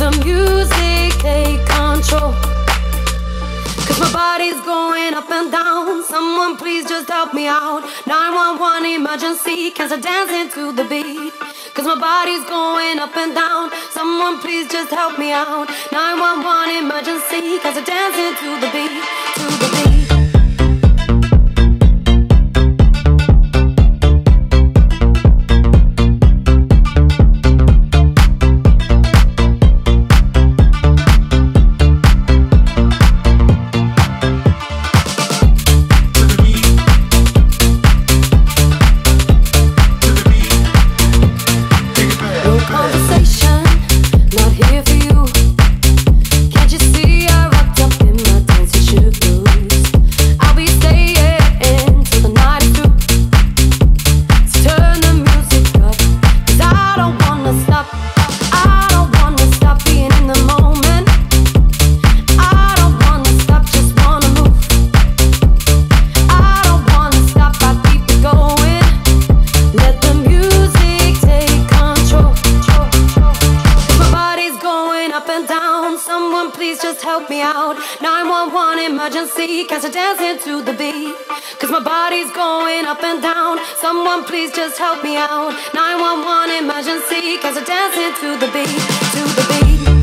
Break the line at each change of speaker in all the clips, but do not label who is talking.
the music take control. Cause my body's going up and down. Someone please just help me out. 911 emergency, cancer dancing to the beat. Cause my body's going up and down. Someone please just help me out. 911 emergency, cancer dancing to the beat.
Can't I dance into the beat. Cause my body's going up
and down. Someone please just help me out. 911 emergency. Cause I dance into the beat, to the beat.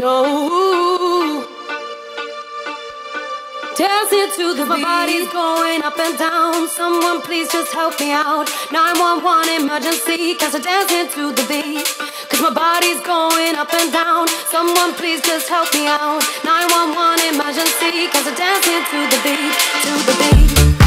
No. Dancing to the beat. My body's going up and down. Someone please just help me out. 911 emergency. Cause I'm dancing to the beat. Cause my body's going up and down. Someone please just help me out. 911 emergency.
Cause I'm dancing to the beat. To the
beat.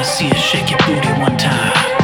wanna see you shake your booty one time.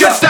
Just stop.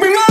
bring up.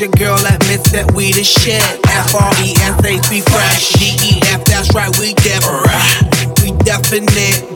Your girl admits that we the shit. F R E S H we fresh. G E F that's right we def. We definite.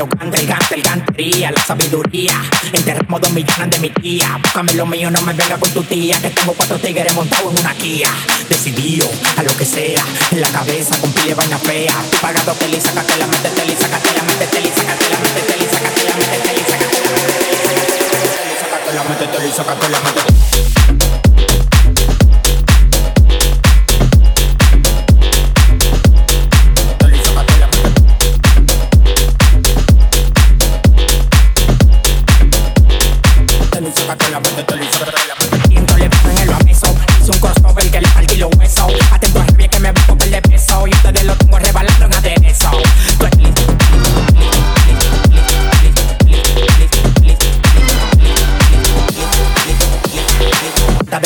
Lo gantes, el gante, el gantería, la sabiduría, enterramos dos millones de mi tía, búscame lo mío, no me venga con tu tía, que tengo cuatro tigres montados en una Kia, decidido a lo que sea, en la cabeza con pile vaina fea, tú pagado que le sácate la métete, le sácate la métete, le sácate la métete, le sácate la métete, le sácate la métete, sácate la métete, le sácate la.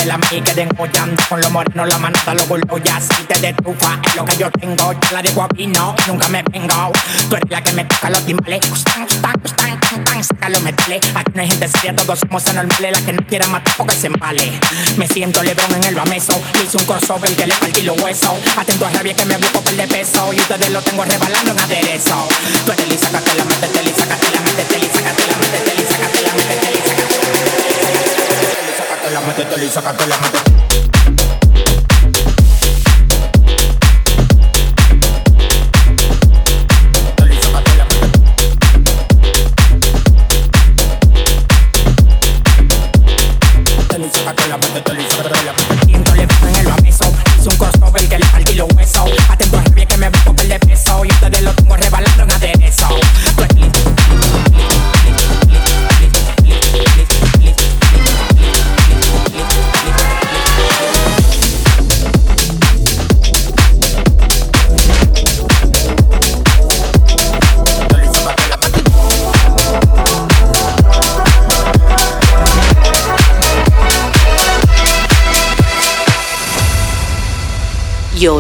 De la mí que degollando con los morenos la manota los gulos ya si te de trufa es lo que yo tengo. Yo la dejo aquí no nunca me vengo. Tú eres la que me toca los timbales Gustan, gustan, gustan, gustan, saca los metales. Aquí no hay gente seria todos somos anormales. La que no quiera matar porque se embale. Me siento lebrón en el bameso. Le hice un crossover que le partí los huesos. Atento a rabia que me busco perder peso. Y ustedes lo tengo rebalando en aderezo. Tú eres lisa, sácate la métete, li, sácate la métete, li, sácate la métete, li, sácate la métete, li, sácate la métete, li, sácate la métete.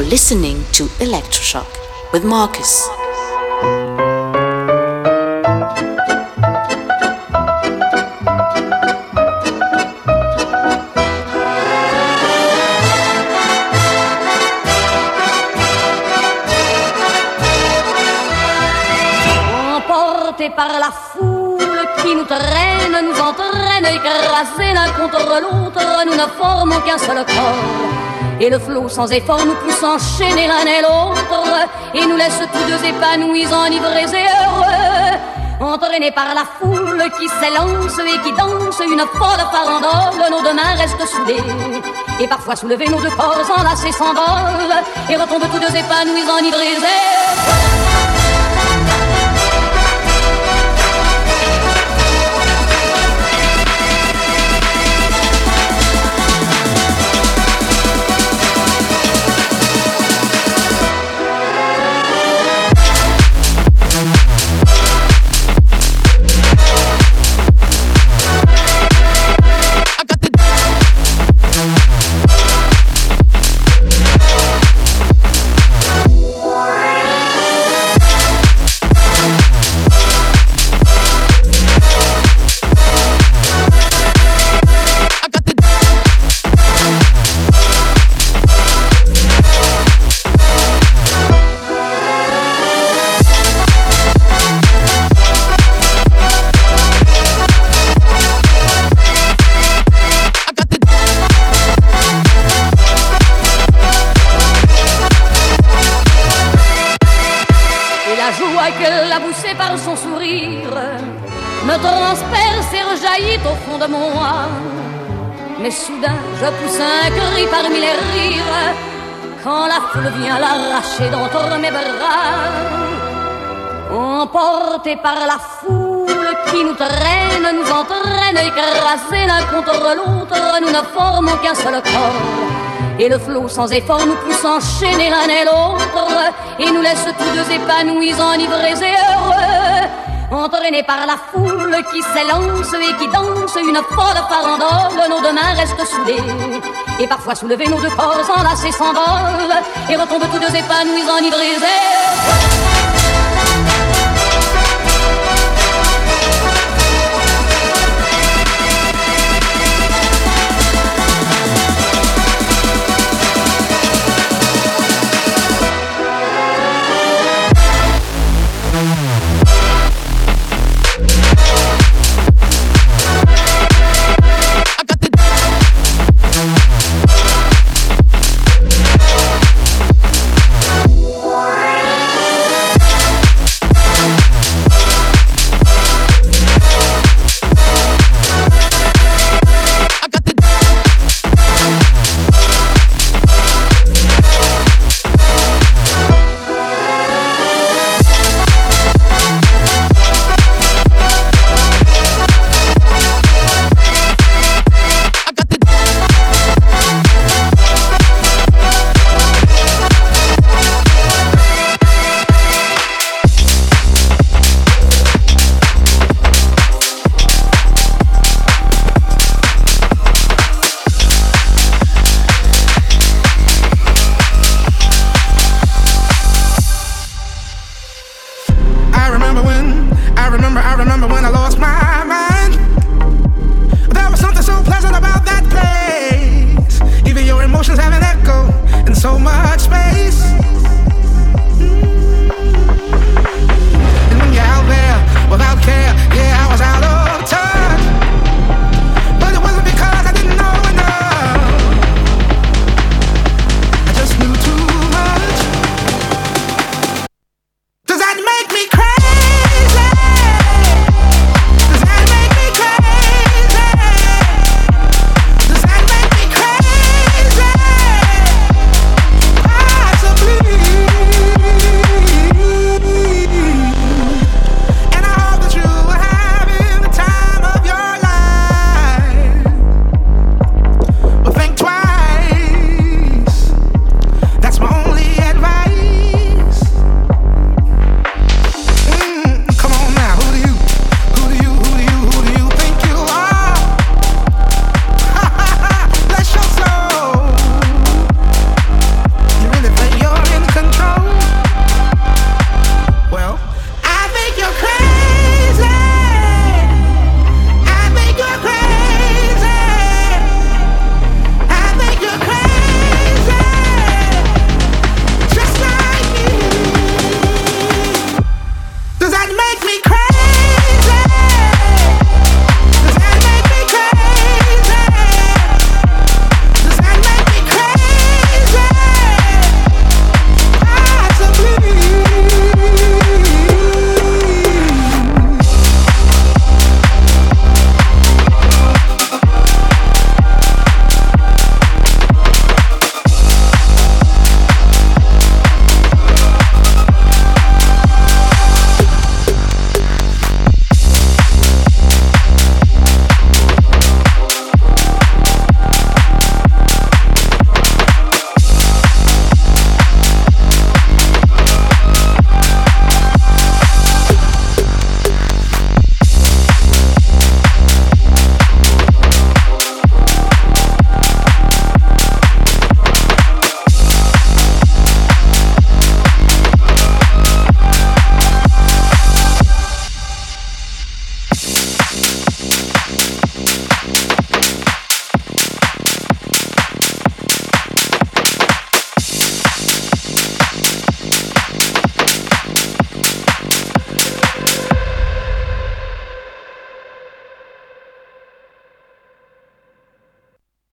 Listening to Electroshock with Marcus.
Ne formons qu'un seul corps. Et le flot sans effort nous pousse enchaîner l'un et l'autre, et nous laisse tous deux épanouis, enivrés et heureux. Entraînés par la foule qui s'élance et qui danse une folle farandole, nos deux mains restent soudées. Et parfois soulevés, nos deux corps enlacés s'envolent, et retombent tous deux épanouis, enivrés et heureux. Mais soudain, je pousse un cri parmi les rires quand la foule vient l'arracher d'entre mes bras. Emportés par la foule qui nous traîne, nous entraîne, écrasés l'un contre l'autre, nous ne formons qu'un seul corps. Et le flot sans effort nous pousse enchaîner l'un et l'autre, et nous laisse tous deux épanouis, enivrés et heureux. Entraînés par la foule qui s'élance et qui danse une folle farandole, nos deux mains restent soudées. Et parfois soulevés, nos deux corps enlacés s'envolent, et retombent tous deux épanouis, enivrés et.